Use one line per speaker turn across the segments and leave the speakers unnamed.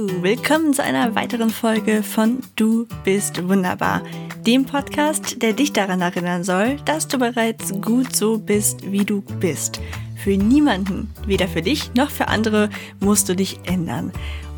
Willkommen zu einer weiteren Folge von Du bist wunderbar, dem Podcast, der dich daran erinnern soll, dass du bereits gut so bist, wie du bist. Für niemanden, weder für dich noch für andere, musst du dich ändern.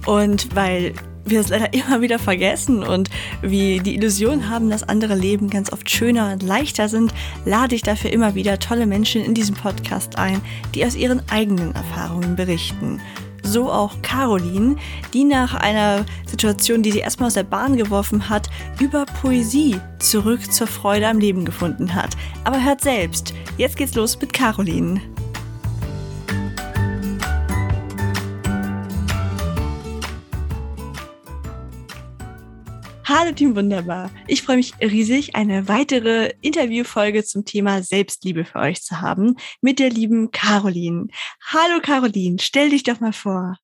Und weil wir es leider immer wieder vergessen und wie die Illusion haben, dass andere Leben ganz oft schöner und leichter sind, lade ich dafür immer wieder tolle Menschen in diesem Podcast ein, die aus ihren eigenen Erfahrungen berichten so auch Caroline, die nach einer Situation, die sie erstmal aus der Bahn geworfen hat, über Poesie zurück zur Freude am Leben gefunden hat. Aber hört selbst, jetzt geht's los mit Caroline. Hallo Team Wunderbar. Ich freue mich riesig, eine weitere Interviewfolge zum Thema Selbstliebe für euch zu haben mit der lieben Caroline. Hallo Caroline, stell dich doch mal vor.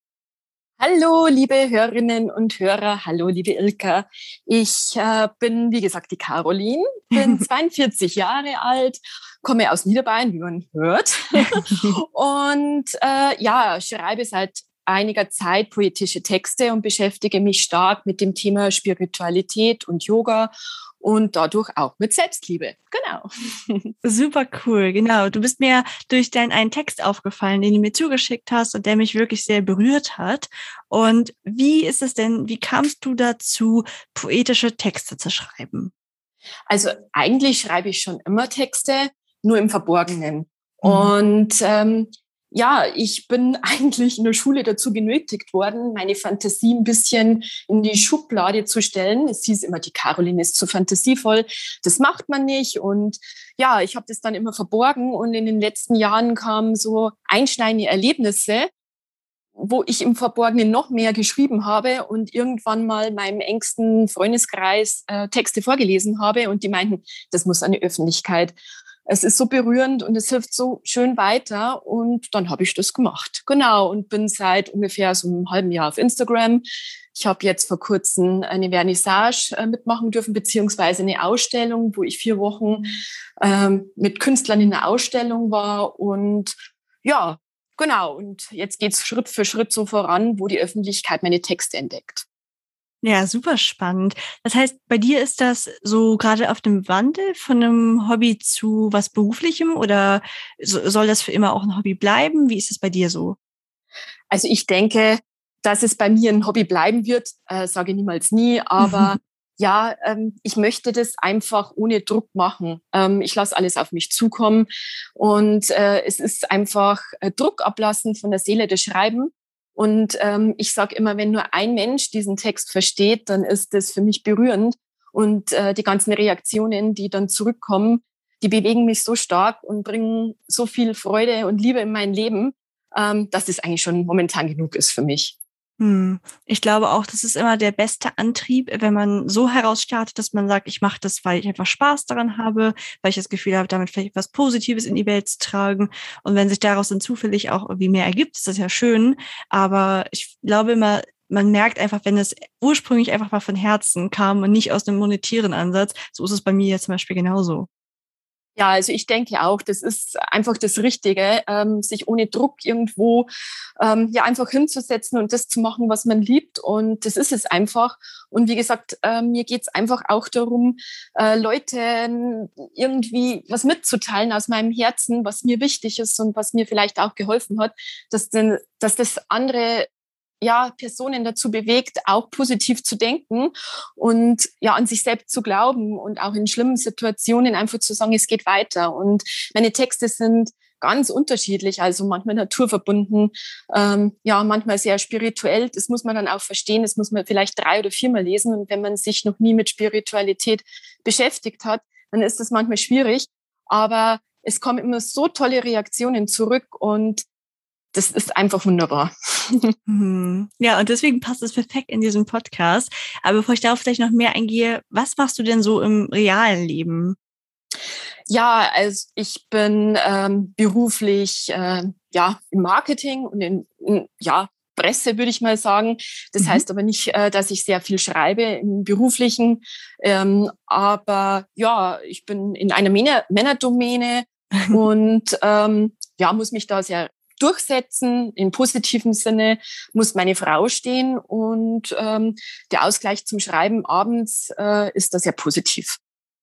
Hallo, liebe Hörerinnen und Hörer. Hallo, liebe Ilka. Ich äh, bin, wie gesagt, die Caroline, bin 42 Jahre alt, komme aus Niederbayern, wie man hört. und äh, ja, schreibe seit einiger Zeit poetische Texte und beschäftige mich stark mit dem Thema Spiritualität und Yoga und dadurch auch mit Selbstliebe. Genau.
Super cool, genau. Du bist mir durch deinen einen Text aufgefallen, den du mir zugeschickt hast und der mich wirklich sehr berührt hat. Und wie ist es denn, wie kamst du dazu, poetische Texte zu schreiben?
Also eigentlich schreibe ich schon immer Texte, nur im Verborgenen. Mhm. Und ähm, ja, ich bin eigentlich in der Schule dazu genötigt worden, meine Fantasie ein bisschen in die Schublade zu stellen. Es hieß immer, die Caroline ist zu fantasievoll. Das macht man nicht. Und ja, ich habe das dann immer verborgen. Und in den letzten Jahren kamen so einschneidende Erlebnisse, wo ich im Verborgenen noch mehr geschrieben habe und irgendwann mal meinem engsten Freundeskreis äh, Texte vorgelesen habe und die meinten, das muss an die Öffentlichkeit es ist so berührend und es hilft so schön weiter. Und dann habe ich das gemacht. Genau. Und bin seit ungefähr so einem halben Jahr auf Instagram. Ich habe jetzt vor kurzem eine Vernissage äh, mitmachen dürfen, beziehungsweise eine Ausstellung, wo ich vier Wochen ähm, mit Künstlern in der Ausstellung war. Und ja, genau. Und jetzt geht's Schritt für Schritt so voran, wo die Öffentlichkeit meine Texte entdeckt.
Ja, super spannend. Das heißt, bei dir ist das so gerade auf dem Wandel von einem Hobby zu was Beruflichem oder soll das für immer auch ein Hobby bleiben? Wie ist es bei dir so?
Also ich denke, dass es bei mir ein Hobby bleiben wird, äh, sage ich niemals nie, aber ja, ähm, ich möchte das einfach ohne Druck machen. Ähm, ich lasse alles auf mich zukommen und äh, es ist einfach äh, Druck ablassen von der Seele des Schreiben und ähm, ich sage immer, wenn nur ein Mensch diesen Text versteht, dann ist das für mich berührend. Und äh, die ganzen Reaktionen, die dann zurückkommen, die bewegen mich so stark und bringen so viel Freude und Liebe in mein Leben, ähm, dass es eigentlich schon momentan genug ist für mich.
Hm. Ich glaube auch, das ist immer der beste Antrieb, wenn man so herausstartet, dass man sagt, ich mache das, weil ich einfach Spaß daran habe, weil ich das Gefühl habe, damit vielleicht was Positives in die Welt zu tragen. Und wenn sich daraus dann zufällig auch irgendwie mehr ergibt, ist das ja schön. Aber ich glaube immer, man merkt einfach, wenn es ursprünglich einfach mal von Herzen kam und nicht aus einem monetären Ansatz, so ist es bei mir jetzt zum Beispiel genauso.
Ja, also ich denke auch, das ist einfach das Richtige, ähm, sich ohne Druck irgendwo ähm, ja einfach hinzusetzen und das zu machen, was man liebt. Und das ist es einfach. Und wie gesagt, äh, mir geht's einfach auch darum, äh, Leuten irgendwie was mitzuteilen aus meinem Herzen, was mir wichtig ist und was mir vielleicht auch geholfen hat, dass, denn, dass das andere ja, Personen dazu bewegt, auch positiv zu denken und ja, an sich selbst zu glauben und auch in schlimmen Situationen einfach zu sagen, es geht weiter. Und meine Texte sind ganz unterschiedlich, also manchmal naturverbunden, ähm, ja, manchmal sehr spirituell. Das muss man dann auch verstehen, das muss man vielleicht drei oder viermal lesen. Und wenn man sich noch nie mit Spiritualität beschäftigt hat, dann ist das manchmal schwierig. Aber es kommen immer so tolle Reaktionen zurück und das ist einfach wunderbar.
Mhm. Ja, und deswegen passt es perfekt in diesem Podcast. Aber bevor ich darauf vielleicht noch mehr eingehe, was machst du denn so im realen Leben?
Ja, also ich bin ähm, beruflich äh, ja im Marketing und in, in ja Presse würde ich mal sagen. Das mhm. heißt aber nicht, äh, dass ich sehr viel schreibe im beruflichen. Ähm, aber ja, ich bin in einer Männer Männerdomäne und ähm, ja muss mich da sehr durchsetzen. Im positiven Sinne muss meine Frau stehen und ähm, der Ausgleich zum Schreiben abends äh, ist da sehr positiv.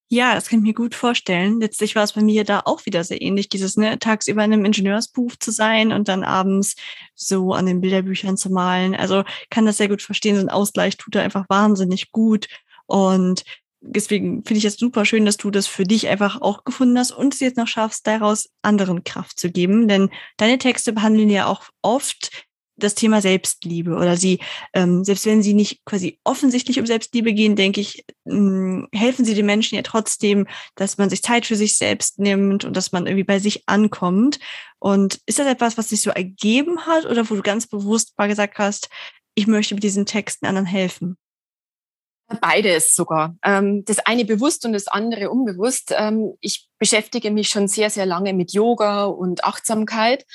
Ja, das kann ich mir gut vorstellen. Letztlich war es bei mir da auch wieder sehr ähnlich, dieses ne, tagsüber in einem Ingenieursberuf zu sein und dann abends so an den Bilderbüchern zu malen. Also kann das sehr gut verstehen. So ein Ausgleich tut da einfach wahnsinnig gut. Und deswegen finde ich es super schön, dass du das für dich einfach auch gefunden hast und es jetzt noch schaffst, daraus anderen Kraft zu geben. Denn deine Texte behandeln ja auch oft das Thema Selbstliebe oder sie, ähm, selbst wenn sie nicht quasi offensichtlich um Selbstliebe gehen, denke ich, ähm, helfen sie den Menschen ja trotzdem, dass man sich Zeit für sich selbst nimmt und dass man irgendwie bei sich ankommt. Und ist das etwas, was sich so ergeben hat oder wo du ganz bewusst mal gesagt hast, ich möchte mit diesen Texten anderen helfen?
Beides sogar. Ähm, das eine bewusst und das andere unbewusst. Ähm, ich beschäftige mich schon sehr, sehr lange mit Yoga und Achtsamkeit.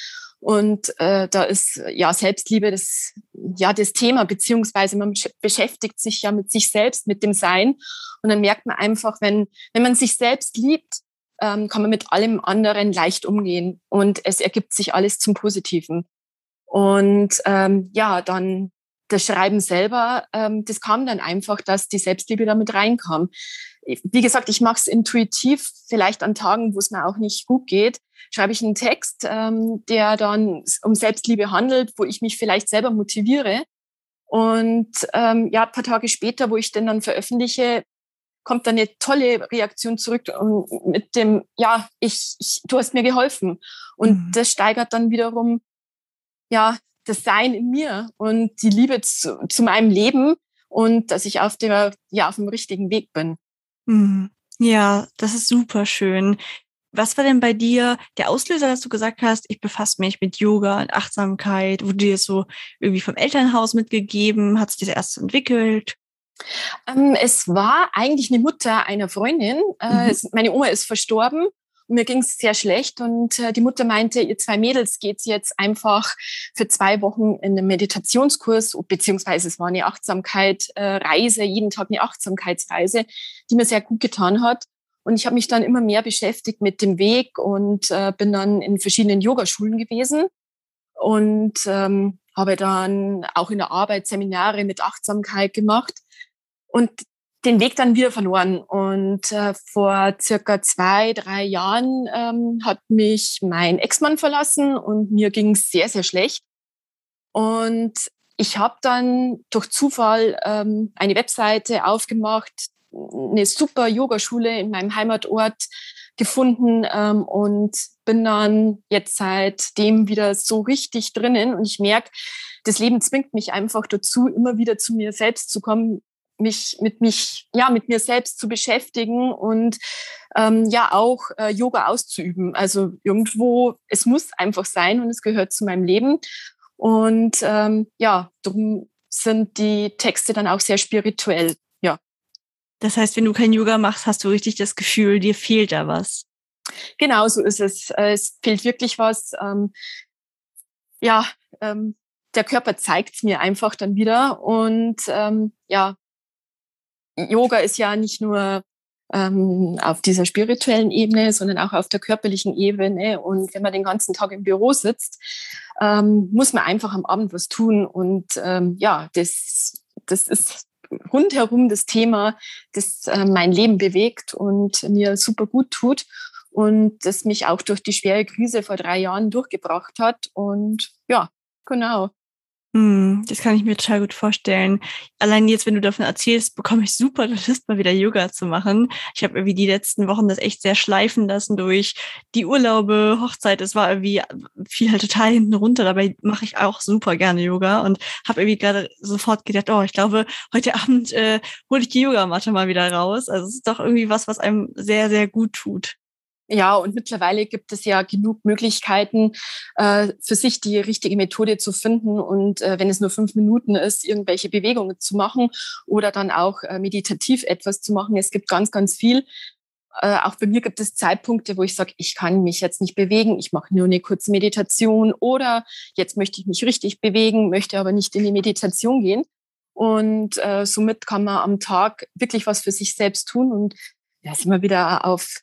Und äh, da ist ja Selbstliebe das, ja, das Thema, beziehungsweise man beschäftigt sich ja mit sich selbst, mit dem Sein. Und dann merkt man einfach, wenn, wenn man sich selbst liebt, ähm, kann man mit allem anderen leicht umgehen. Und es ergibt sich alles zum Positiven. Und ähm, ja, dann das Schreiben selber, ähm, das kam dann einfach, dass die Selbstliebe damit reinkam. Wie gesagt, ich mache es intuitiv, vielleicht an Tagen, wo es mir auch nicht gut geht, schreibe ich einen Text, ähm, der dann um Selbstliebe handelt, wo ich mich vielleicht selber motiviere. Und ähm, ja, ein paar Tage später, wo ich den dann veröffentliche, kommt dann eine tolle Reaktion zurück mit dem, ja, ich, ich du hast mir geholfen. Und mhm. das steigert dann wiederum, ja, das Sein in mir und die Liebe zu, zu meinem Leben und dass ich auf der, ja, auf dem richtigen Weg bin.
Mhm. Ja, das ist super schön. Was war denn bei dir der Auslöser, dass du gesagt hast, ich befasse mich mit Yoga und Achtsamkeit? Wurde dir das so irgendwie vom Elternhaus mitgegeben? Hat sich das erst entwickelt?
Ähm, es war eigentlich eine Mutter einer Freundin. Äh, mhm. es, meine Oma ist verstorben mir ging es sehr schlecht und äh, die Mutter meinte, ihr zwei Mädels geht jetzt einfach für zwei Wochen in einen Meditationskurs, beziehungsweise es war eine Achtsamkeit-Reise, äh, jeden Tag eine Achtsamkeitsreise, die mir sehr gut getan hat. Und ich habe mich dann immer mehr beschäftigt mit dem Weg und äh, bin dann in verschiedenen Yogaschulen gewesen und ähm, habe dann auch in der Arbeit Seminare mit Achtsamkeit gemacht. Und den Weg dann wieder verloren. Und äh, vor circa zwei, drei Jahren ähm, hat mich mein Ex-Mann verlassen und mir ging es sehr, sehr schlecht. Und ich habe dann durch Zufall ähm, eine Webseite aufgemacht, eine super Yogaschule in meinem Heimatort gefunden ähm, und bin dann jetzt seitdem wieder so richtig drinnen. Und ich merke, das Leben zwingt mich einfach dazu, immer wieder zu mir selbst zu kommen, mich mit mich ja mit mir selbst zu beschäftigen und ähm, ja auch äh, Yoga auszuüben. Also irgendwo es muss einfach sein und es gehört zu meinem Leben und ähm, ja darum sind die Texte dann auch sehr spirituell. Ja.
Das heißt, wenn du kein Yoga machst, hast du richtig das Gefühl, dir fehlt da was.
Genau so ist es. Äh, es fehlt wirklich was. Ähm, ja, ähm, der Körper zeigt es mir einfach dann wieder und ähm, ja, Yoga ist ja nicht nur ähm, auf dieser spirituellen Ebene, sondern auch auf der körperlichen Ebene. Und wenn man den ganzen Tag im Büro sitzt, ähm, muss man einfach am Abend was tun. Und ähm, ja, das, das ist rundherum das Thema, das äh, mein Leben bewegt und mir super gut tut und das mich auch durch die schwere Krise vor drei Jahren durchgebracht hat. Und ja, genau.
Hm, das kann ich mir total gut vorstellen. Allein jetzt, wenn du davon erzählst, bekomme ich super Lust, mal wieder Yoga zu machen. Ich habe irgendwie die letzten Wochen das echt sehr schleifen lassen durch die Urlaube, Hochzeit. Es war irgendwie viel halt total hinten runter. Dabei mache ich auch super gerne Yoga und habe irgendwie gerade sofort gedacht, oh, ich glaube, heute Abend äh, hole ich die Yogamatte mal wieder raus. Also es ist doch irgendwie was, was einem sehr, sehr gut tut.
Ja, und mittlerweile gibt es ja genug Möglichkeiten, äh, für sich die richtige Methode zu finden und äh, wenn es nur fünf Minuten ist, irgendwelche Bewegungen zu machen oder dann auch äh, meditativ etwas zu machen. Es gibt ganz, ganz viel. Äh, auch bei mir gibt es Zeitpunkte, wo ich sage, ich kann mich jetzt nicht bewegen, ich mache nur eine kurze Meditation oder jetzt möchte ich mich richtig bewegen, möchte aber nicht in die Meditation gehen. Und äh, somit kann man am Tag wirklich was für sich selbst tun und ja, sind wir wieder auf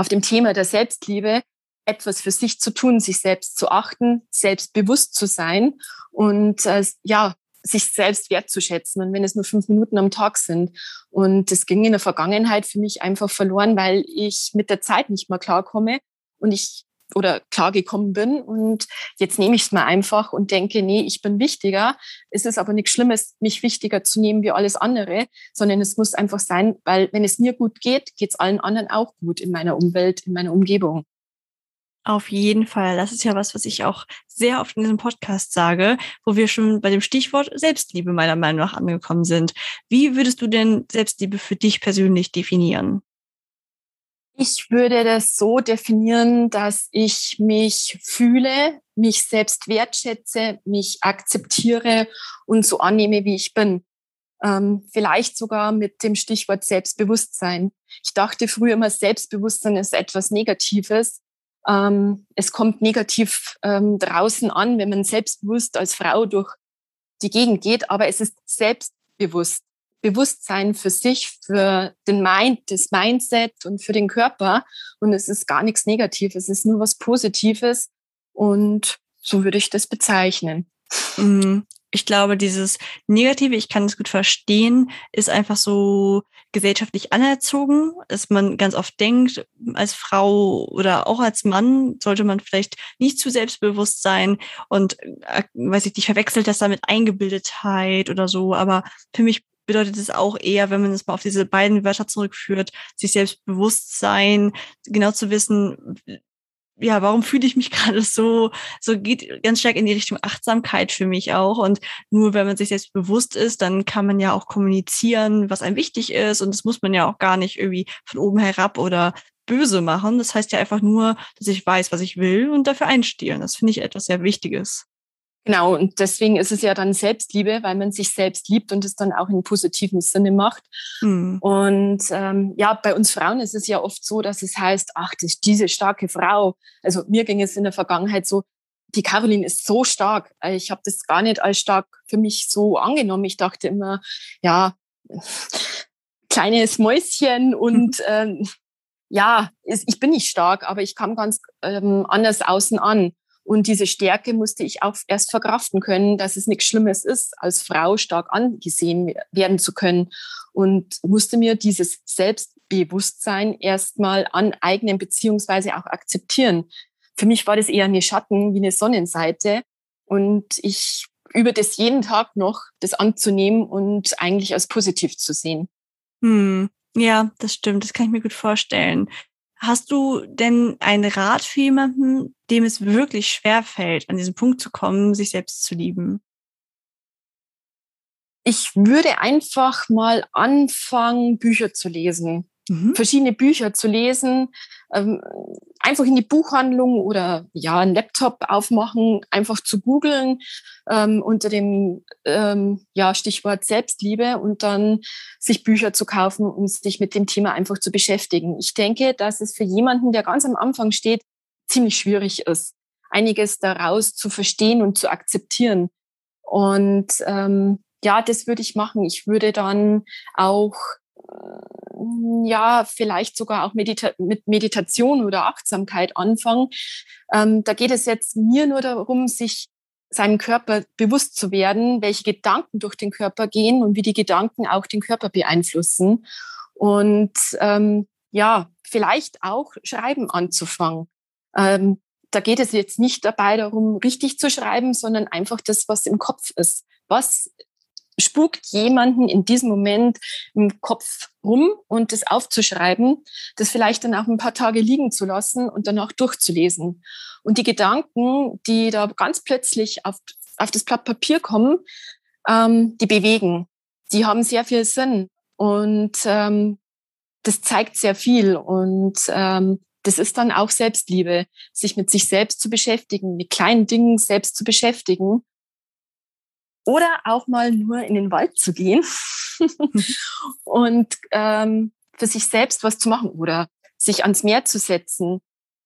auf dem Thema der Selbstliebe. etwas für sich zu tun, sich selbst zu achten, selbstbewusst zu sein und äh, ja, sich selbst wertzuschätzen und wenn es nur fünf Minuten am Tag sind. Und das ging in der Vergangenheit für mich einfach verloren, weil ich mit der Zeit nicht mehr klarkomme und ich oder klargekommen bin. Und jetzt nehme ich es mal einfach und denke, nee, ich bin wichtiger. Es ist aber nichts Schlimmes, mich wichtiger zu nehmen wie alles andere, sondern es muss einfach sein, weil wenn es mir gut geht, geht es allen anderen auch gut in meiner Umwelt, in meiner Umgebung.
Auf jeden Fall. Das ist ja was, was ich auch sehr oft in diesem Podcast sage, wo wir schon bei dem Stichwort Selbstliebe meiner Meinung nach angekommen sind. Wie würdest du denn Selbstliebe für dich persönlich definieren?
Ich würde das so definieren, dass ich mich fühle, mich selbst wertschätze, mich akzeptiere und so annehme, wie ich bin. Ähm, vielleicht sogar mit dem Stichwort Selbstbewusstsein. Ich dachte früher immer, Selbstbewusstsein ist etwas Negatives. Ähm, es kommt negativ ähm, draußen an, wenn man selbstbewusst als Frau durch die Gegend geht, aber es ist selbstbewusst. Bewusstsein für sich, für den Mind, das Mindset und für den Körper. Und es ist gar nichts Negatives, es ist nur was Positives. Und so würde ich das bezeichnen.
Mhm ich glaube, dieses Negative, ich kann es gut verstehen, ist einfach so gesellschaftlich anerzogen, dass man ganz oft denkt, als Frau oder auch als Mann sollte man vielleicht nicht zu selbstbewusst sein und, äh, weiß ich nicht, verwechselt das damit Eingebildetheit oder so. Aber für mich bedeutet es auch eher, wenn man es mal auf diese beiden Wörter zurückführt, sich selbstbewusst sein, genau zu wissen, ja, warum fühle ich mich gerade so, so geht ganz stark in die Richtung Achtsamkeit für mich auch. Und nur wenn man sich selbst bewusst ist, dann kann man ja auch kommunizieren, was einem wichtig ist. Und das muss man ja auch gar nicht irgendwie von oben herab oder böse machen. Das heißt ja einfach nur, dass ich weiß, was ich will und dafür einstehe. das finde ich etwas sehr Wichtiges.
Genau, und deswegen ist es ja dann Selbstliebe, weil man sich selbst liebt und es dann auch in positiven Sinne macht. Mhm. Und ähm, ja, bei uns Frauen ist es ja oft so, dass es heißt, ach, das diese starke Frau. Also mir ging es in der Vergangenheit so, die Caroline ist so stark. Ich habe das gar nicht als stark für mich so angenommen. Ich dachte immer, ja, kleines Mäuschen und ähm, ja, ich bin nicht stark, aber ich kam ganz ähm, anders außen an. Und diese Stärke musste ich auch erst verkraften können, dass es nichts Schlimmes ist, als Frau stark angesehen werden zu können. Und musste mir dieses Selbstbewusstsein erstmal aneignen beziehungsweise auch akzeptieren. Für mich war das eher eine Schatten wie eine Sonnenseite. Und ich übe das jeden Tag noch, das anzunehmen und eigentlich als positiv zu sehen.
Hm. Ja, das stimmt. Das kann ich mir gut vorstellen. Hast du denn einen Rat für jemanden, dem es wirklich schwer fällt, an diesen Punkt zu kommen, sich selbst zu lieben?
Ich würde einfach mal anfangen, Bücher zu lesen mhm. verschiedene Bücher zu lesen, ähm, einfach in die Buchhandlung oder ja, einen Laptop aufmachen, einfach zu googeln ähm, unter dem ähm, ja, Stichwort Selbstliebe und dann sich Bücher zu kaufen und sich mit dem Thema einfach zu beschäftigen. Ich denke, dass es für jemanden, der ganz am Anfang steht, ziemlich schwierig ist, einiges daraus zu verstehen und zu akzeptieren. Und ähm, ja, das würde ich machen. Ich würde dann auch ja, vielleicht sogar auch Medita mit Meditation oder Achtsamkeit anfangen. Ähm, da geht es jetzt mir nur darum, sich seinem Körper bewusst zu werden, welche Gedanken durch den Körper gehen und wie die Gedanken auch den Körper beeinflussen. Und ähm, ja, vielleicht auch Schreiben anzufangen. Ähm, da geht es jetzt nicht dabei darum, richtig zu schreiben, sondern einfach das, was im Kopf ist. Was spukt jemanden in diesem Moment im Kopf rum und das aufzuschreiben, das vielleicht dann auch ein paar Tage liegen zu lassen und danach durchzulesen. Und die Gedanken, die da ganz plötzlich auf, auf das Blatt Papier kommen, ähm, die bewegen. Die haben sehr viel Sinn und ähm, das zeigt sehr viel und ähm, das ist dann auch Selbstliebe, sich mit sich selbst zu beschäftigen, mit kleinen Dingen selbst zu beschäftigen oder auch mal nur in den Wald zu gehen und ähm, für sich selbst was zu machen oder sich ans Meer zu setzen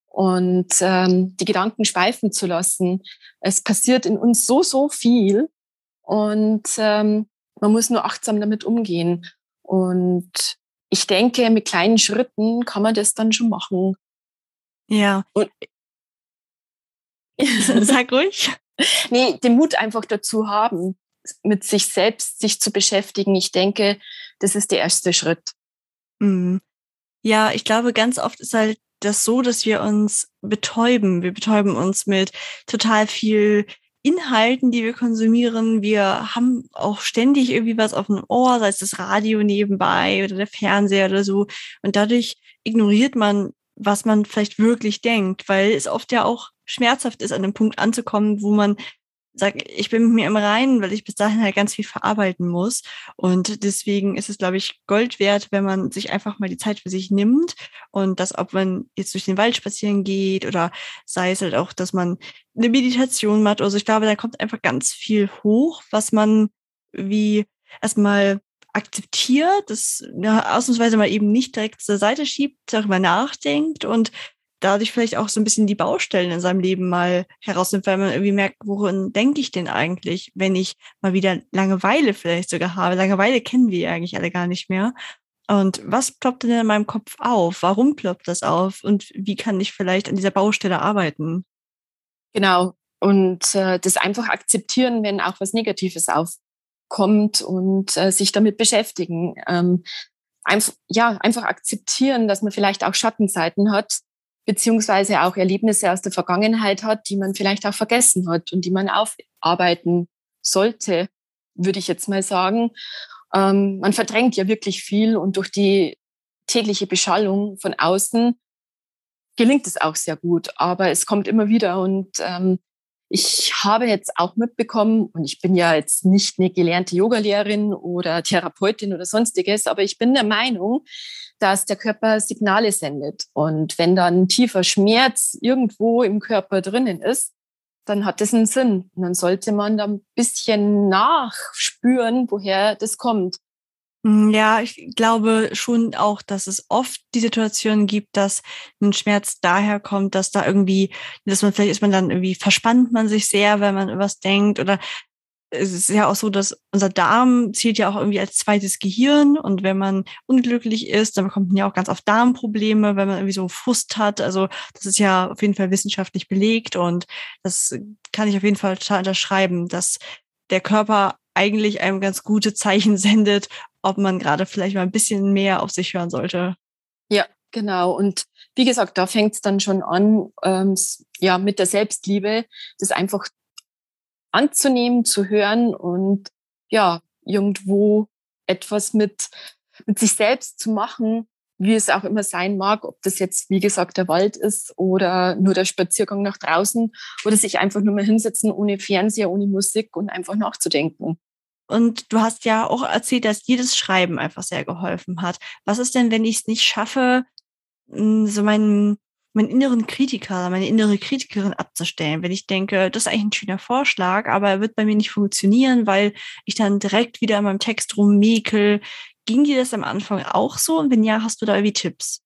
und ähm, die Gedanken schweifen zu lassen. Es passiert in uns so, so viel und ähm, man muss nur achtsam damit umgehen. Und ich denke, mit kleinen Schritten kann man das dann schon machen.
Ja.
Und
Sag ruhig.
Nee, den Mut einfach dazu haben, mit sich selbst sich zu beschäftigen. Ich denke, das ist der erste Schritt.
Mhm. Ja, ich glaube, ganz oft ist halt das so, dass wir uns betäuben. Wir betäuben uns mit total viel Inhalten, die wir konsumieren. Wir haben auch ständig irgendwie was auf dem Ohr, sei es das Radio nebenbei oder der Fernseher oder so. Und dadurch ignoriert man, was man vielleicht wirklich denkt, weil es oft ja auch schmerzhaft ist, an dem Punkt anzukommen, wo man sag, ich bin mit mir im Reinen, weil ich bis dahin halt ganz viel verarbeiten muss. Und deswegen ist es, glaube ich, Gold wert, wenn man sich einfach mal die Zeit für sich nimmt und das, ob man jetzt durch den Wald spazieren geht oder sei es halt auch, dass man eine Meditation macht. Also ich glaube, da kommt einfach ganz viel hoch, was man wie erstmal akzeptiert, das ja, ausnahmsweise mal eben nicht direkt zur Seite schiebt, darüber nachdenkt und dadurch vielleicht auch so ein bisschen die Baustellen in seinem Leben mal herausnimmt, weil man irgendwie merkt, worin denke ich denn eigentlich, wenn ich mal wieder Langeweile vielleicht sogar habe. Langeweile kennen wir eigentlich alle gar nicht mehr. Und was ploppt denn in meinem Kopf auf? Warum ploppt das auf? Und wie kann ich vielleicht an dieser Baustelle arbeiten?
Genau. Und äh, das einfach akzeptieren, wenn auch was Negatives aufkommt und äh, sich damit beschäftigen. Ähm, einfach, ja, einfach akzeptieren, dass man vielleicht auch Schattenseiten hat beziehungsweise auch Erlebnisse aus der Vergangenheit hat, die man vielleicht auch vergessen hat und die man aufarbeiten sollte, würde ich jetzt mal sagen. Ähm, man verdrängt ja wirklich viel und durch die tägliche Beschallung von außen gelingt es auch sehr gut, aber es kommt immer wieder und ähm, ich habe jetzt auch mitbekommen, und ich bin ja jetzt nicht eine gelernte Yogalehrerin oder Therapeutin oder sonstiges, aber ich bin der Meinung, dass der Körper Signale sendet. Und wenn dann tiefer Schmerz irgendwo im Körper drinnen ist, dann hat das einen Sinn. Und dann sollte man da ein bisschen nachspüren, woher das kommt.
Mm, ja, ich glaube schon auch, dass es oft die Situation gibt, dass ein Schmerz daher kommt, dass da irgendwie, dass man vielleicht ist man dann irgendwie verspannt man sich sehr, wenn man was denkt oder es ist ja auch so, dass unser Darm zählt ja auch irgendwie als zweites Gehirn und wenn man unglücklich ist, dann bekommt man ja auch ganz oft Darmprobleme, wenn man irgendwie so Frust hat. Also das ist ja auf jeden Fall wissenschaftlich belegt und das kann ich auf jeden Fall unterschreiben, dass der Körper eigentlich einem ganz gute Zeichen sendet, ob man gerade vielleicht mal ein bisschen mehr auf sich hören sollte.
Ja, genau. Und wie gesagt, da fängt es dann schon an, ähm, ja, mit der Selbstliebe, das einfach anzunehmen, zu hören und ja, irgendwo etwas mit, mit sich selbst zu machen, wie es auch immer sein mag, ob das jetzt, wie gesagt, der Wald ist oder nur der Spaziergang nach draußen oder sich einfach nur mal hinsetzen ohne Fernseher, ohne Musik und einfach nachzudenken.
Und du hast ja auch erzählt, dass jedes Schreiben einfach sehr geholfen hat. Was ist denn, wenn ich es nicht schaffe, hm, so meinen meinen inneren Kritiker, meine innere Kritikerin abzustellen, wenn ich denke, das ist eigentlich ein schöner Vorschlag, aber er wird bei mir nicht funktionieren, weil ich dann direkt wieder in meinem Text rummäkel. Ging dir das am Anfang auch so? Und wenn ja, hast du da irgendwie Tipps?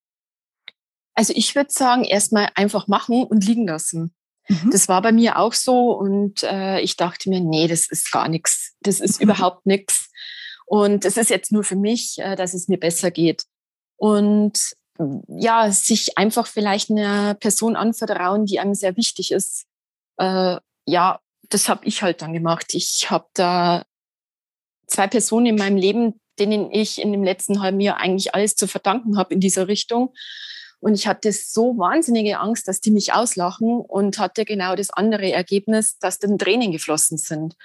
Also ich würde sagen, erstmal einfach machen und liegen lassen. Mhm. Das war bei mir auch so und äh, ich dachte mir, nee, das ist gar nichts. Das ist mhm. überhaupt nichts. Und es ist jetzt nur für mich, äh, dass es mir besser geht. Und ja, sich einfach vielleicht einer Person anvertrauen, die einem sehr wichtig ist. Äh, ja, das habe ich halt dann gemacht. Ich habe da zwei Personen in meinem Leben, denen ich in dem letzten halben Jahr eigentlich alles zu verdanken habe in dieser Richtung. Und ich hatte so wahnsinnige Angst, dass die mich auslachen und hatte genau das andere Ergebnis, dass dann Tränen geflossen sind.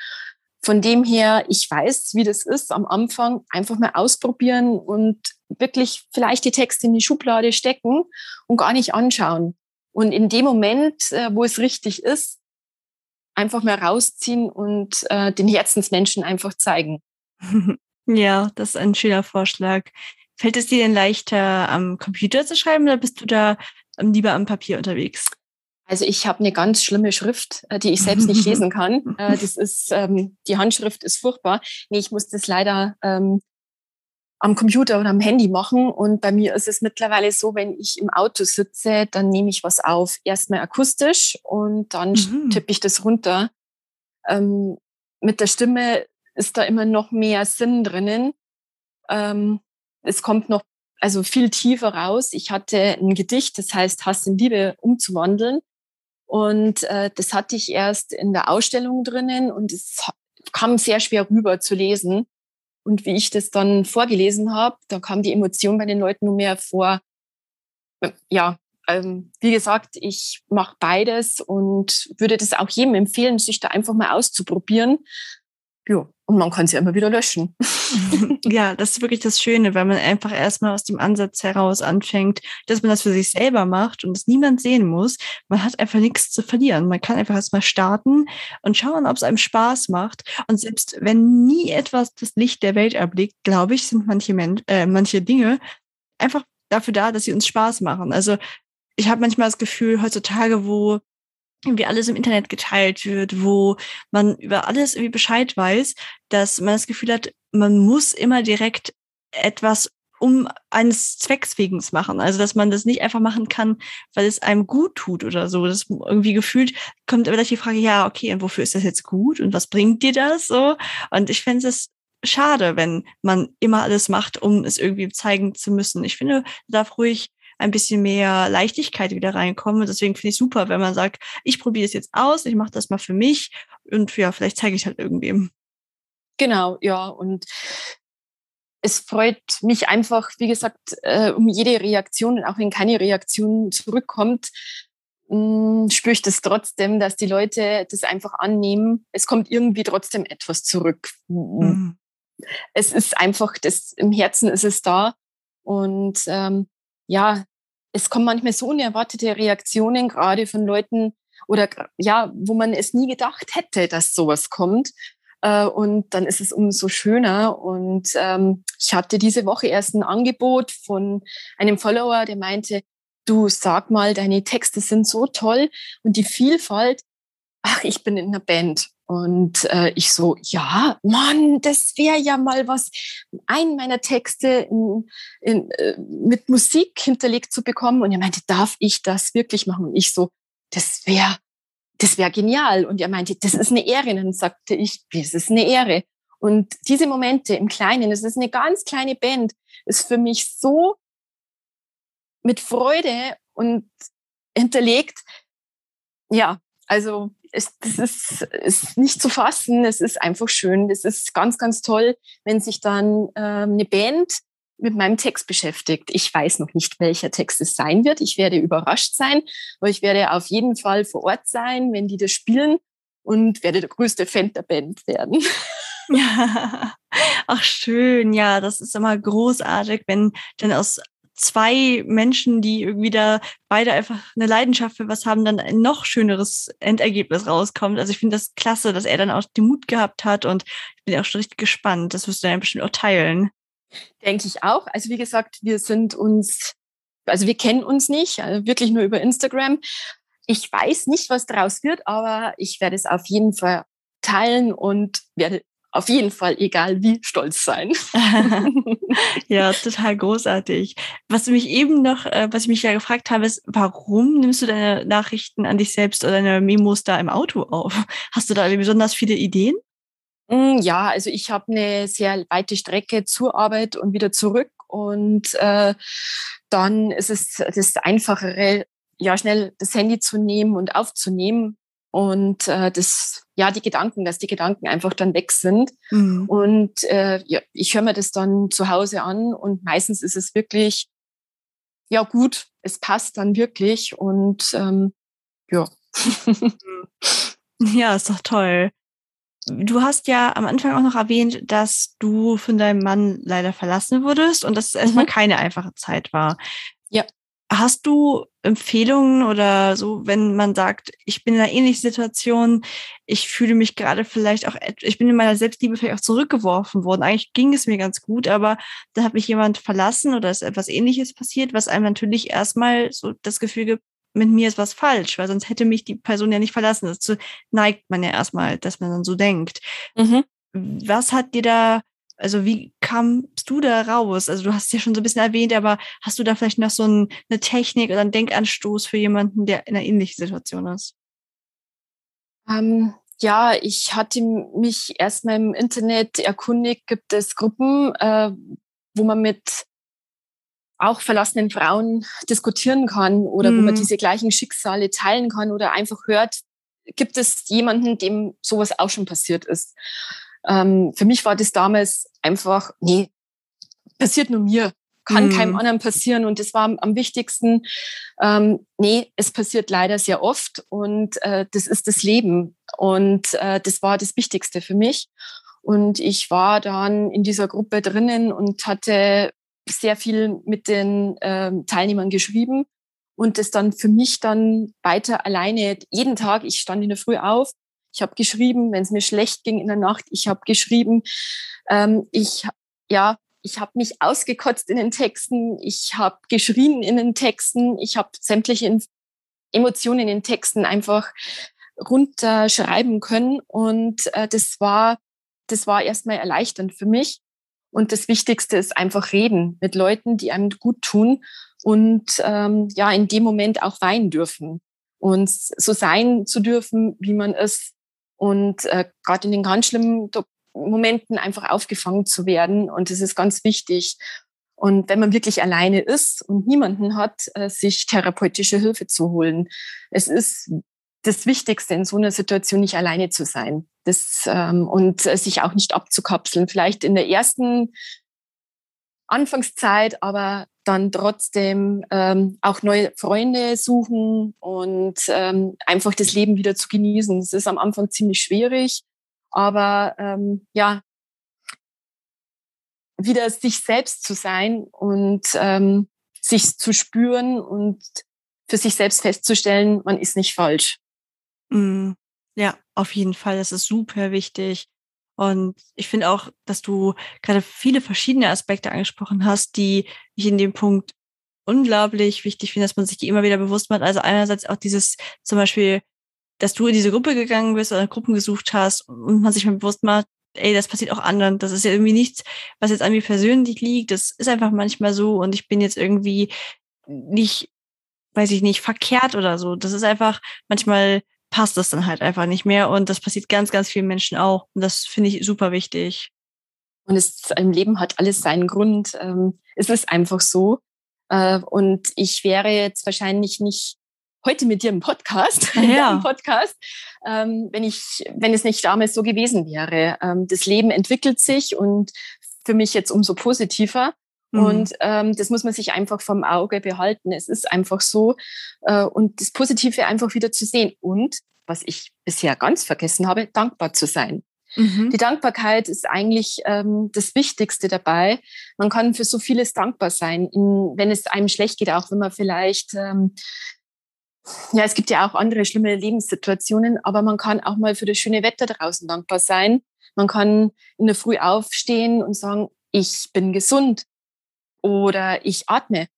Von dem her, ich weiß, wie das ist am Anfang, einfach mal ausprobieren und wirklich vielleicht die Texte in die Schublade stecken und gar nicht anschauen. Und in dem Moment, äh, wo es richtig ist, einfach mal rausziehen und äh, den Herzensmenschen einfach zeigen.
Ja, das ist ein schöner Vorschlag. Fällt es dir denn leichter, am Computer zu schreiben oder bist du da ähm, lieber am Papier unterwegs?
Also ich habe eine ganz schlimme Schrift, äh, die ich selbst nicht lesen kann. Äh, das ist ähm, die Handschrift ist furchtbar. Nee, ich muss das leider ähm, am Computer oder am Handy machen. Und bei mir ist es mittlerweile so, wenn ich im Auto sitze, dann nehme ich was auf. Erstmal akustisch und dann mhm. tippe ich das runter. Ähm, mit der Stimme ist da immer noch mehr Sinn drinnen. Ähm, es kommt noch also viel tiefer raus. Ich hatte ein Gedicht, das heißt Hass in Liebe umzuwandeln. Und äh, das hatte ich erst in der Ausstellung drinnen und es kam sehr schwer rüber zu lesen. Und wie ich das dann vorgelesen habe, da kam die Emotion bei den Leuten nur mehr vor. Ja, ähm, wie gesagt, ich mache beides und würde das auch jedem empfehlen, sich da einfach mal auszuprobieren. Ja, und man kann sie immer wieder löschen.
ja, das ist wirklich das Schöne, weil man einfach erstmal aus dem Ansatz heraus anfängt, dass man das für sich selber macht und es niemand sehen muss. Man hat einfach nichts zu verlieren. Man kann einfach erstmal starten und schauen, ob es einem Spaß macht. Und selbst wenn nie etwas das Licht der Welt erblickt, glaube ich, sind manche, Men äh, manche Dinge einfach dafür da, dass sie uns Spaß machen. Also ich habe manchmal das Gefühl, heutzutage, wo irgendwie alles im Internet geteilt wird, wo man über alles irgendwie Bescheid weiß, dass man das Gefühl hat, man muss immer direkt etwas um eines Zwecks wegen machen. Also, dass man das nicht einfach machen kann, weil es einem gut tut oder so. Das irgendwie gefühlt kommt immer die Frage, ja, okay, und wofür ist das jetzt gut und was bringt dir das so? Und ich fände es schade, wenn man immer alles macht, um es irgendwie zeigen zu müssen. Ich finde, darf ruhig ein bisschen mehr Leichtigkeit wieder reinkommen. deswegen finde ich super, wenn man sagt, ich probiere es jetzt aus, ich mache das mal für mich und ja, vielleicht zeige ich halt irgendwem.
Genau, ja. Und es freut mich einfach, wie gesagt, äh, um jede Reaktion. Und auch wenn keine Reaktion zurückkommt, mh, hm, spüre ich das trotzdem, dass die Leute das einfach annehmen. Es kommt irgendwie trotzdem etwas zurück. Mhm. Es ist einfach, das, im Herzen ist es da. Und ähm, ja, es kommen manchmal so unerwartete Reaktionen, gerade von Leuten oder ja, wo man es nie gedacht hätte, dass sowas kommt. Äh, und dann ist es umso schöner. Und ähm, ich hatte diese Woche erst ein Angebot von einem Follower, der meinte, du sag mal, deine Texte sind so toll und die Vielfalt. Ach, ich bin in einer Band. Und äh, ich so, ja, Mann, das wäre ja mal was, einen meiner Texte in, in, äh, mit Musik hinterlegt zu bekommen. Und er meinte, darf ich das wirklich machen? Und ich so, das wäre das wäre genial. Und er meinte, das ist eine Ehre. Und dann sagte ich, das ist eine Ehre. Und diese Momente im Kleinen, es ist eine ganz kleine Band, ist für mich so mit Freude und hinterlegt. Ja, also es, das ist, ist nicht zu fassen. Es ist einfach schön. Es ist ganz, ganz toll, wenn sich dann ähm, eine Band mit meinem Text beschäftigt. Ich weiß noch nicht, welcher Text es sein wird. Ich werde überrascht sein, aber ich werde auf jeden Fall vor Ort sein, wenn die das spielen und werde der größte Fan der Band werden.
Ja, ach schön, ja, das ist immer großartig, wenn dann aus zwei Menschen, die irgendwie da beide einfach eine Leidenschaft für was haben, dann ein noch schöneres Endergebnis rauskommt. Also ich finde das klasse, dass er dann auch den Mut gehabt hat und ich bin auch schon richtig gespannt. Das wirst du dann bestimmt auch teilen.
Denke ich auch. Also wie gesagt, wir sind uns, also wir kennen uns nicht, also wirklich nur über Instagram. Ich weiß nicht, was daraus wird, aber ich werde es auf jeden Fall teilen und werde auf jeden Fall, egal wie, stolz sein.
ja, total großartig. Was mich eben noch, äh, was ich mich ja gefragt habe, ist, warum nimmst du deine Nachrichten an dich selbst oder deine Memos da im Auto auf? Hast du da besonders viele Ideen?
Hm, ja, also ich habe eine sehr weite Strecke zur Arbeit und wieder zurück und äh, dann ist es das Einfachere, ja schnell das Handy zu nehmen und aufzunehmen und äh, das ja die Gedanken, dass die Gedanken einfach dann weg sind mhm. und äh, ja, ich höre mir das dann zu Hause an und meistens ist es wirklich ja gut, es passt dann wirklich und ähm, ja.
ja, ist doch toll. Du hast ja am Anfang auch noch erwähnt, dass du von deinem Mann leider verlassen wurdest und dass es erstmal mhm. keine einfache Zeit war.
Ja.
Hast du Empfehlungen oder so, wenn man sagt, ich bin in einer ähnlichen Situation, ich fühle mich gerade vielleicht auch, ich bin in meiner Selbstliebe vielleicht auch zurückgeworfen worden. Eigentlich ging es mir ganz gut, aber da hat mich jemand verlassen oder ist etwas ähnliches passiert, was einem natürlich erstmal so das Gefühl gibt, mit mir ist was falsch, weil sonst hätte mich die Person ja nicht verlassen. Dazu neigt man ja erstmal, dass man dann so denkt. Mhm. Was hat dir da, also wie kamst du da raus? Also du hast es ja schon so ein bisschen erwähnt, aber hast du da vielleicht noch so ein, eine Technik oder einen Denkanstoß für jemanden, der in einer ähnlichen Situation ist?
Ähm, ja, ich hatte mich erstmal im Internet erkundigt, gibt es Gruppen, äh, wo man mit auch verlassenen Frauen diskutieren kann oder mhm. wo man mhm. diese gleichen Schicksale teilen kann oder einfach hört, gibt es jemanden, dem sowas auch schon passiert ist. Ähm, für mich war das damals einfach, nee, passiert nur mir, kann mhm. keinem anderen passieren. Und das war am, wichtigsten, ähm, nee, es passiert leider sehr oft und äh, das ist das Leben. Und äh, das war das Wichtigste für mich. Und ich war dann in dieser Gruppe drinnen und hatte sehr viel mit den ähm, Teilnehmern geschrieben und das dann für mich dann weiter alleine jeden Tag. Ich stand in der Früh auf, ich habe geschrieben, wenn es mir schlecht ging in der Nacht, ich habe geschrieben. Ähm, ich ja, ich habe mich ausgekotzt in den Texten, ich habe geschrien in den Texten, ich habe sämtliche Emotionen in den Texten einfach runterschreiben können und äh, das war das war erstmal erleichternd für mich und das Wichtigste ist einfach reden mit Leuten, die einem gut tun und ähm, ja, in dem Moment auch weinen dürfen und so sein zu dürfen, wie man ist. Und äh, gerade in den ganz schlimmen Momenten einfach aufgefangen zu werden. Und das ist ganz wichtig. Und wenn man wirklich alleine ist und niemanden hat, äh, sich therapeutische Hilfe zu holen. Es ist das Wichtigste in so einer Situation nicht alleine zu sein. Das, ähm, und äh, sich auch nicht abzukapseln. Vielleicht in der ersten Anfangszeit, aber dann trotzdem ähm, auch neue Freunde suchen und ähm, einfach das Leben wieder zu genießen. Das ist am Anfang ziemlich schwierig, aber ähm, ja, wieder sich selbst zu sein und ähm, sich zu spüren und für sich selbst festzustellen, man ist nicht falsch.
Mm, ja, auf jeden Fall. Das ist super wichtig. Und ich finde auch, dass du gerade viele verschiedene Aspekte angesprochen hast, die ich in dem Punkt unglaublich wichtig finde, dass man sich die immer wieder bewusst macht. Also einerseits auch dieses zum Beispiel, dass du in diese Gruppe gegangen bist oder Gruppen gesucht hast und man sich mal bewusst macht, ey, das passiert auch anderen. Das ist ja irgendwie nichts, was jetzt an mir persönlich liegt. Das ist einfach manchmal so und ich bin jetzt irgendwie nicht, weiß ich nicht, verkehrt oder so. Das ist einfach manchmal passt das dann halt einfach nicht mehr. Und das passiert ganz, ganz vielen Menschen auch. Und das finde ich super wichtig.
Und es im Leben hat alles seinen Grund. Ähm, es ist einfach so. Äh, und ich wäre jetzt wahrscheinlich nicht heute mit dir im Podcast, ja. im Podcast, ähm, wenn ich, wenn es nicht damals so gewesen wäre. Ähm, das Leben entwickelt sich und für mich jetzt umso positiver. Mhm. Und ähm, das muss man sich einfach vom Auge behalten. Es ist einfach so. Äh, und das Positive einfach wieder zu sehen. Und was ich bisher ganz vergessen habe, dankbar zu sein. Mhm. Die Dankbarkeit ist eigentlich ähm, das Wichtigste dabei. Man kann für so vieles dankbar sein, in, wenn es einem schlecht geht, auch wenn man vielleicht, ähm, ja, es gibt ja auch andere schlimme Lebenssituationen, aber man kann auch mal für das schöne Wetter draußen dankbar sein. Man kann in der Früh aufstehen und sagen, ich bin gesund oder ich atme,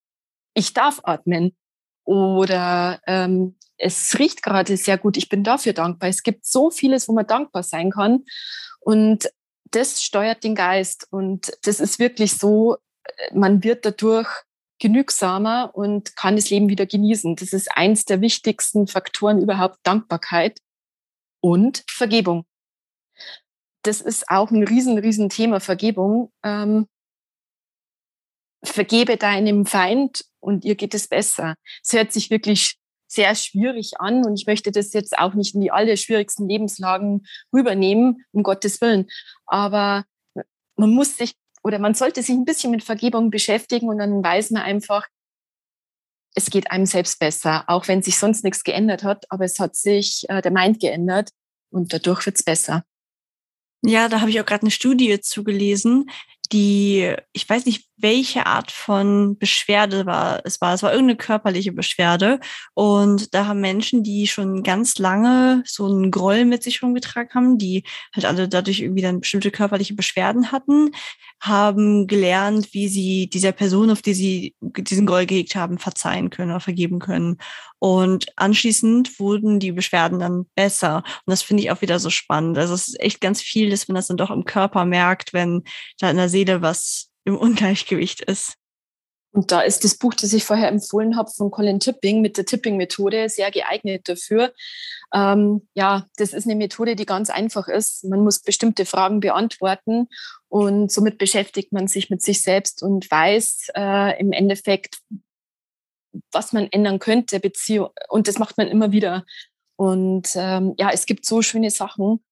ich darf atmen oder ähm, es riecht gerade sehr gut, ich bin dafür dankbar. Es gibt so vieles, wo man dankbar sein kann. Und das steuert den Geist. Und das ist wirklich so, man wird dadurch genügsamer und kann das Leben wieder genießen. Das ist eins der wichtigsten Faktoren überhaupt, Dankbarkeit und Vergebung. Das ist auch ein riesen, riesen Thema, Vergebung. Ähm, vergebe deinem Feind und ihr geht es besser. Es hört sich wirklich sehr schwierig an und ich möchte das jetzt auch nicht in die alle schwierigsten Lebenslagen rübernehmen, um Gottes Willen. Aber man muss sich oder man sollte sich ein bisschen mit Vergebung beschäftigen und dann weiß man einfach, es geht einem selbst besser, auch wenn sich sonst nichts geändert hat, aber es hat sich äh, der Mind geändert und dadurch wird es besser.
Ja, da habe ich auch gerade eine Studie zugelesen, die, ich weiß nicht, welche Art von Beschwerde war es war. Es war irgendeine körperliche Beschwerde. Und da haben Menschen, die schon ganz lange so einen Groll mit sich rumgetragen haben, die halt alle dadurch irgendwie dann bestimmte körperliche Beschwerden hatten, haben gelernt, wie sie dieser Person, auf die sie diesen Groll gehegt haben, verzeihen können oder vergeben können. Und anschließend wurden die Beschwerden dann besser. Und das finde ich auch wieder so spannend. Also es ist echt ganz viel, dass man das dann doch im Körper merkt, wenn da in der Seele was im Ungleichgewicht ist.
Und da ist das Buch, das ich vorher empfohlen habe, von Colin Tipping mit der Tipping-Methode sehr geeignet dafür. Ähm, ja, das ist eine Methode, die ganz einfach ist. Man muss bestimmte Fragen beantworten und somit beschäftigt man sich mit sich selbst und weiß äh, im Endeffekt, was man ändern könnte. Beziehung und das macht man immer wieder. Und ähm, ja, es gibt so schöne Sachen.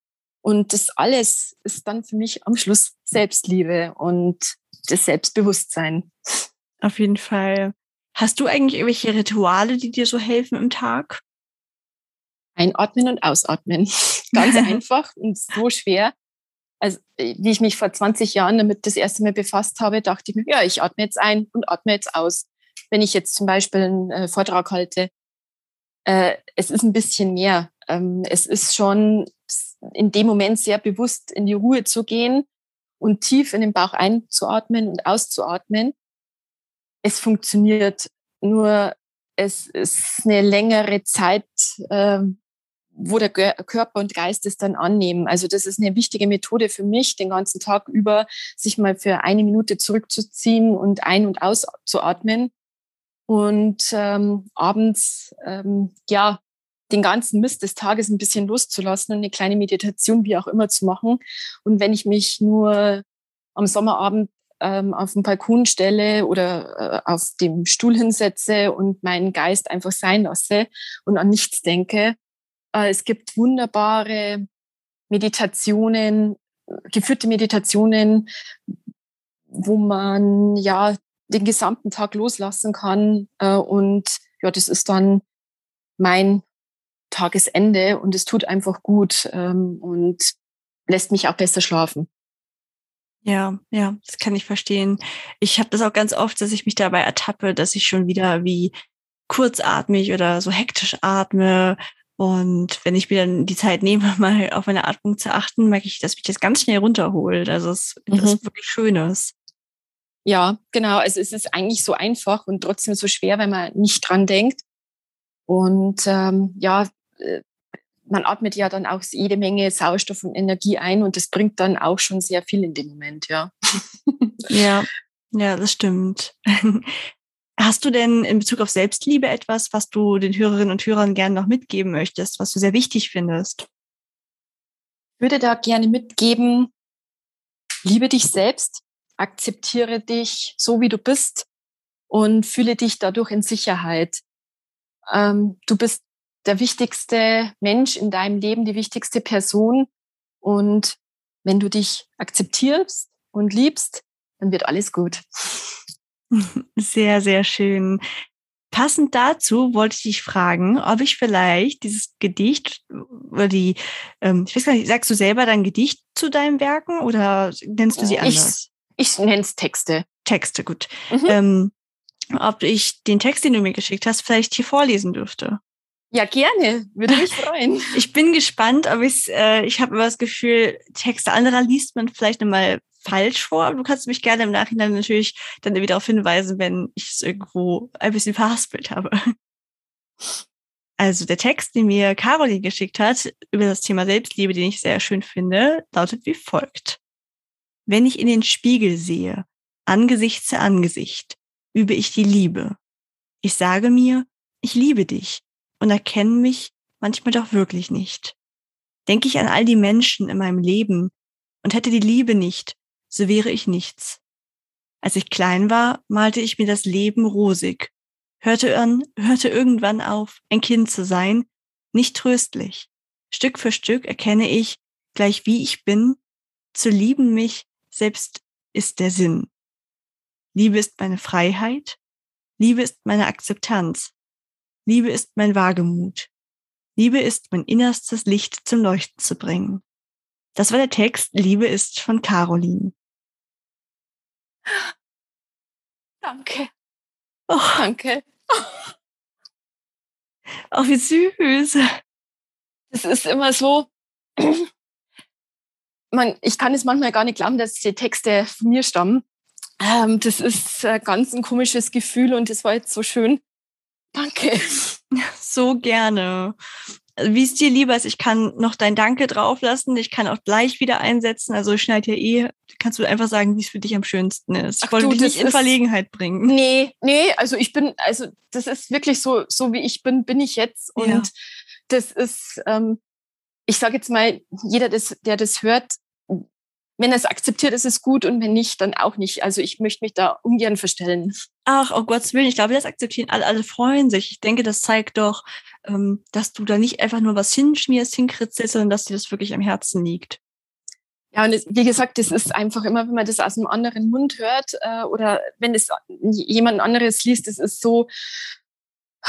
Und das alles ist dann für mich am Schluss Selbstliebe und das Selbstbewusstsein.
Auf jeden Fall. Hast du eigentlich irgendwelche Rituale, die dir so helfen im Tag?
Einatmen und ausatmen. Ganz einfach und so schwer. Also, wie ich mich vor 20 Jahren damit das erste Mal befasst habe, dachte ich mir, ja, ich atme jetzt ein und atme jetzt aus. Wenn ich jetzt zum Beispiel einen äh, Vortrag halte, äh, es ist ein bisschen mehr. Ähm, es ist schon in dem Moment sehr bewusst in die Ruhe zu gehen und tief in den Bauch einzuatmen und auszuatmen es funktioniert. Nur es ist eine längere Zeit, äh, wo der Körper und Geist es dann annehmen. Also das ist eine wichtige Methode für mich, den ganzen Tag über sich mal für eine Minute zurückzuziehen und ein- und auszuatmen. Und ähm, abends, ähm, ja, den ganzen Mist des Tages ein bisschen loszulassen und eine kleine Meditation, wie auch immer, zu machen. Und wenn ich mich nur am Sommerabend ähm, auf dem Balkon stelle oder äh, auf dem Stuhl hinsetze und meinen Geist einfach sein lasse und an nichts denke. Äh, es gibt wunderbare Meditationen, geführte Meditationen, wo man ja den gesamten Tag loslassen kann. Äh, und ja, das ist dann mein Tagesende und es tut einfach gut ähm, und lässt mich auch besser schlafen.
Ja, ja, das kann ich verstehen. Ich habe das auch ganz oft, dass ich mich dabei ertappe, dass ich schon wieder wie kurzatmig oder so hektisch atme. Und wenn ich mir dann die Zeit nehme, mal auf meine Atmung zu achten, merke ich, dass mich das ganz schnell runterholt. Also es mhm. ist wirklich Schönes.
Ja, genau. Also es ist eigentlich so einfach und trotzdem so schwer, wenn man nicht dran denkt. Und ähm, ja, äh, man atmet ja dann auch jede Menge Sauerstoff und Energie ein und das bringt dann auch schon sehr viel in dem Moment, ja.
Ja, ja, das stimmt. Hast du denn in Bezug auf Selbstliebe etwas, was du den Hörerinnen und Hörern gerne noch mitgeben möchtest, was du sehr wichtig findest?
Ich würde da gerne mitgeben, liebe dich selbst, akzeptiere dich so, wie du bist und fühle dich dadurch in Sicherheit. Ähm, du bist der wichtigste Mensch in deinem Leben, die wichtigste Person. Und wenn du dich akzeptierst und liebst, dann wird alles gut.
Sehr, sehr schön. Passend dazu wollte ich dich fragen, ob ich vielleicht dieses Gedicht oder die, ähm, ich weiß gar nicht, sagst du selber dein Gedicht zu deinen Werken oder nennst du sie anders?
Ich, nenne es Texte.
Texte, gut. Mhm. Ähm, ob ich den Text, den du mir geschickt hast, vielleicht hier vorlesen dürfte.
Ja, gerne. Würde mich freuen.
Ich bin gespannt, aber ich, äh, ich habe immer das Gefühl, Texte anderer liest man vielleicht einmal falsch vor. Du kannst mich gerne im Nachhinein natürlich dann wieder darauf hinweisen, wenn ich es irgendwo ein bisschen verhaspelt habe. Also der Text, den mir Caroline geschickt hat über das Thema Selbstliebe, den ich sehr schön finde, lautet wie folgt. Wenn ich in den Spiegel sehe, Angesicht zu Angesicht, übe ich die Liebe. Ich sage mir, ich liebe dich und erkennen mich manchmal doch wirklich nicht. Denke ich an all die Menschen in meinem Leben und hätte die Liebe nicht, so wäre ich nichts. Als ich klein war, malte ich mir das Leben rosig, hörte an, hörte irgendwann auf, ein Kind zu sein, nicht tröstlich. Stück für Stück erkenne ich, gleich wie ich bin, zu lieben mich selbst ist der Sinn. Liebe ist meine Freiheit, Liebe ist meine Akzeptanz, Liebe ist mein Wagemut. Liebe ist mein innerstes Licht zum Leuchten zu bringen. Das war der Text Liebe ist von Caroline.
Danke. Oh. Danke.
Oh, wie süß.
Es ist immer so, man, ich kann es manchmal gar nicht glauben, dass die Texte von mir stammen. Ähm, das ist ein ganz ein komisches Gefühl und es war jetzt so schön, Danke.
So gerne. wie es dir lieber ist, ich kann noch dein Danke drauflassen, ich kann auch gleich wieder einsetzen. Also schneid ja eh, kannst du einfach sagen, wie es für dich am schönsten ist. Ich Ach wollte du, dich nicht in Verlegenheit bringen.
Nee, nee, also ich bin, also das ist wirklich so, so wie ich bin, bin ich jetzt. Und ja. das ist, ähm, ich sage jetzt mal, jeder, das, der das hört, wenn er es akzeptiert, ist es gut und wenn nicht, dann auch nicht. Also ich möchte mich da ungern verstellen.
Ach, oh Gottes Willen, ich glaube, das akzeptieren alle, alle freuen sich. Ich denke, das zeigt doch, ähm, dass du da nicht einfach nur was hinschmierst, hinkritzelst, sondern dass dir das wirklich am Herzen liegt.
Ja, und wie gesagt, das ist einfach immer, wenn man das aus einem anderen Mund hört äh, oder wenn es jemand anderes liest, das ist so.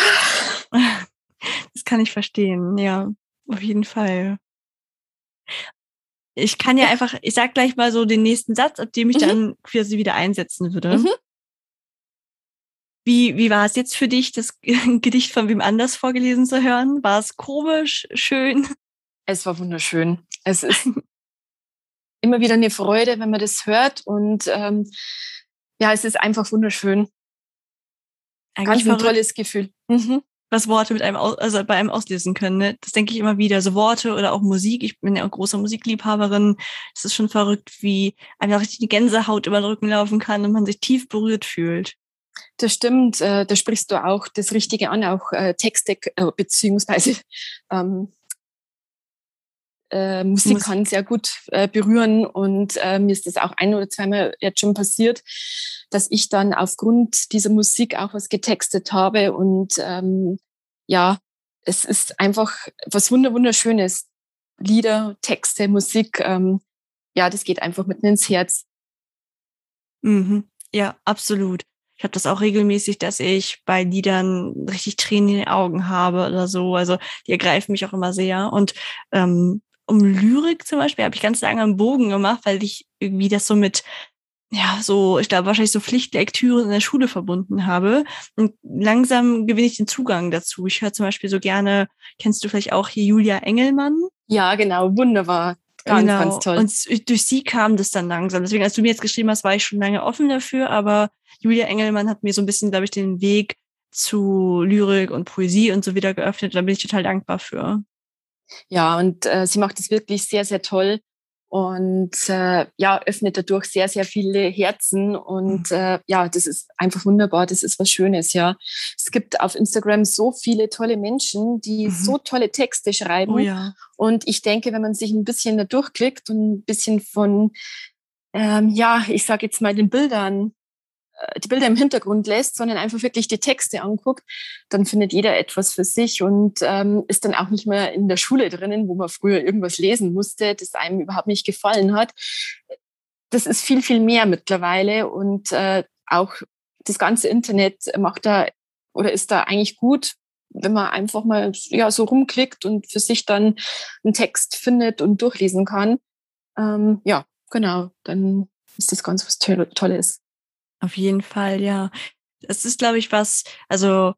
Das kann ich verstehen, ja, auf jeden Fall. Ich kann ja, einfach, ich sag gleich mal so den nächsten Satz, ab dem ich mhm. dann quasi wieder einsetzen würde. Mhm. Wie, wie war es jetzt für dich, das Gedicht von wem anders vorgelesen zu hören? War es komisch, schön?
Es war wunderschön. Es ist immer wieder eine Freude, wenn man das hört. Und ähm, ja, es ist einfach wunderschön. Eigentlich Ganz ein tolles Gefühl. Mhm
was Worte mit einem, also bei einem auslösen können. Ne? Das denke ich immer wieder. So Worte oder auch Musik. Ich bin ja auch große Musikliebhaberin. Es ist schon verrückt, wie einfach richtig die Gänsehaut über den Rücken laufen kann und man sich tief berührt fühlt.
Das stimmt, äh, da sprichst du auch das Richtige an, auch äh, Texte äh, beziehungsweise ähm, äh, Musik, kann sehr gut äh, berühren und äh, mir ist das auch ein oder zweimal jetzt schon passiert, dass ich dann aufgrund dieser Musik auch was getextet habe und ähm, ja, es ist einfach was wunder wunderschönes. Lieder, Texte, Musik, ähm, ja, das geht einfach mitten ins Herz.
Mhm. Ja, absolut. Ich habe das auch regelmäßig, dass ich bei Liedern richtig Tränen in den Augen habe oder so. Also die ergreifen mich auch immer sehr. Und ähm, um Lyrik zum Beispiel habe ich ganz lange einen Bogen gemacht, weil ich irgendwie das so mit ja, so, ich glaube, wahrscheinlich so Pflichtlektüre in der Schule verbunden habe. Und langsam gewinne ich den Zugang dazu. Ich höre zum Beispiel so gerne, kennst du vielleicht auch hier Julia Engelmann?
Ja, genau, wunderbar. Ganz, genau. ganz toll.
Und durch sie kam das dann langsam. Deswegen, als du mir jetzt geschrieben hast, war ich schon lange offen dafür, aber Julia Engelmann hat mir so ein bisschen, glaube ich, den Weg zu Lyrik und Poesie und so wieder geöffnet. Da bin ich total dankbar für.
Ja, und äh, sie macht es wirklich sehr, sehr toll und äh, ja, öffnet dadurch sehr, sehr viele Herzen und mhm. äh, ja, das ist einfach wunderbar, das ist was Schönes, ja. Es gibt auf Instagram so viele tolle Menschen, die mhm. so tolle Texte schreiben oh, ja. und ich denke, wenn man sich ein bisschen da durchklickt und ein bisschen von, ähm, ja, ich sage jetzt mal den Bildern die Bilder im Hintergrund lässt, sondern einfach wirklich die Texte anguckt, dann findet jeder etwas für sich und ähm, ist dann auch nicht mehr in der Schule drinnen, wo man früher irgendwas lesen musste, das einem überhaupt nicht gefallen hat. Das ist viel, viel mehr mittlerweile und äh, auch das ganze Internet macht da oder ist da eigentlich gut, wenn man einfach mal ja so rumklickt und für sich dann einen Text findet und durchlesen kann. Ähm, ja, genau, dann ist das ganz was Tolles.
Auf jeden Fall, ja. Es ist, glaube ich, was, also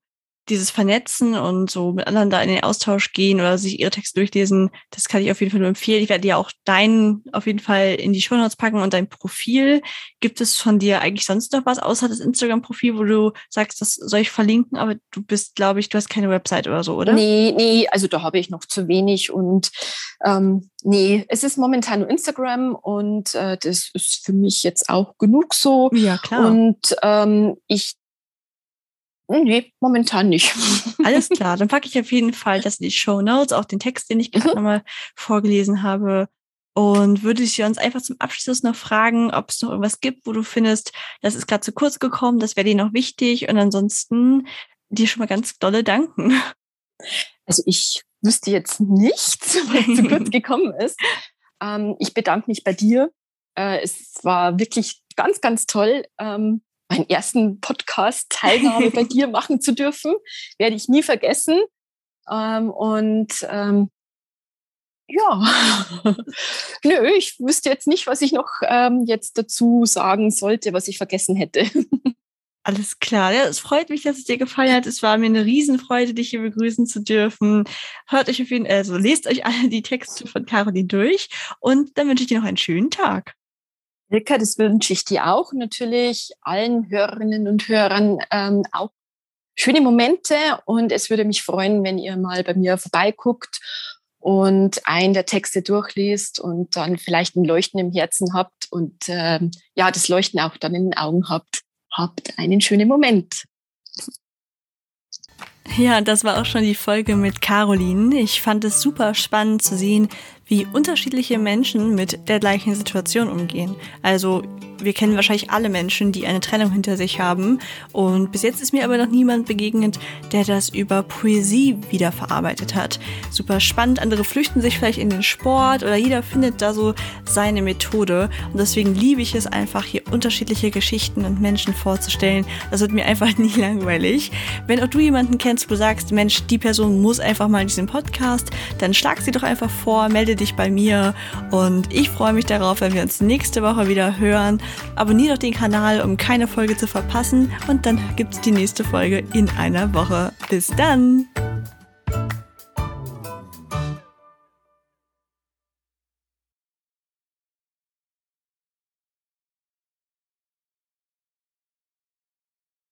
dieses Vernetzen und so mit anderen da in den Austausch gehen oder sich ihre Texte durchlesen, das kann ich auf jeden Fall nur empfehlen. Ich werde dir auch deinen auf jeden Fall in die Show Notes packen und dein Profil. Gibt es von dir eigentlich sonst noch was außer das Instagram-Profil, wo du sagst, das soll ich verlinken, aber du bist, glaube ich, du hast keine Website oder so, oder?
Nee, nee, also da habe ich noch zu wenig und ähm, nee, es ist momentan nur Instagram und äh, das ist für mich jetzt auch genug so.
Ja, klar.
Und ähm, ich Nee, momentan nicht.
Alles klar, dann packe ich auf jeden Fall das in die Show Notes, auch den Text, den ich gerade mhm. nochmal vorgelesen habe. Und würde ich uns einfach zum Abschluss noch fragen, ob es noch irgendwas gibt, wo du findest, das ist gerade zu kurz gekommen, das wäre dir noch wichtig. Und ansonsten dir schon mal ganz dolle danken.
Also ich wüsste jetzt nichts, was zu kurz gekommen ist. Ähm, ich bedanke mich bei dir. Äh, es war wirklich ganz, ganz toll. Ähm, meinen ersten Podcast-Teilnahme bei dir machen zu dürfen. Werde ich nie vergessen. Ähm, und ähm, ja, nö, ich wüsste jetzt nicht, was ich noch ähm, jetzt dazu sagen sollte, was ich vergessen hätte.
Alles klar. Ja, es freut mich, dass es dir gefallen hat. Es war mir eine Riesenfreude, dich hier begrüßen zu dürfen. Hört euch auf jeden Fall, also lest euch alle die Texte von Caroline durch und dann wünsche ich dir noch einen schönen Tag.
Rika, das wünsche ich dir auch natürlich, allen Hörerinnen und Hörern ähm, auch schöne Momente und es würde mich freuen, wenn ihr mal bei mir vorbeiguckt und einen der Texte durchliest und dann vielleicht ein Leuchten im Herzen habt und ähm, ja, das Leuchten auch dann in den Augen habt. Habt einen schönen Moment.
Ja, das war auch schon die Folge mit Caroline. Ich fand es super spannend zu sehen, wie unterschiedliche Menschen mit der gleichen Situation umgehen. Also wir kennen wahrscheinlich alle Menschen, die eine Trennung hinter sich haben. Und bis jetzt ist mir aber noch niemand begegnet, der das über Poesie wiederverarbeitet hat. Super spannend. Andere flüchten sich vielleicht in den Sport oder jeder findet da so seine Methode. Und deswegen liebe ich es einfach, hier unterschiedliche Geschichten und Menschen vorzustellen. Das wird mir einfach nie langweilig. Wenn auch du jemanden kennst, wo du sagst, Mensch, die Person muss einfach mal in diesem Podcast, dann schlag sie doch einfach vor, melde dich bei mir und ich freue mich darauf, wenn wir uns nächste Woche wieder hören. Abonniert doch den Kanal, um keine Folge zu verpassen. Und dann gibt es die nächste Folge in einer Woche. Bis dann!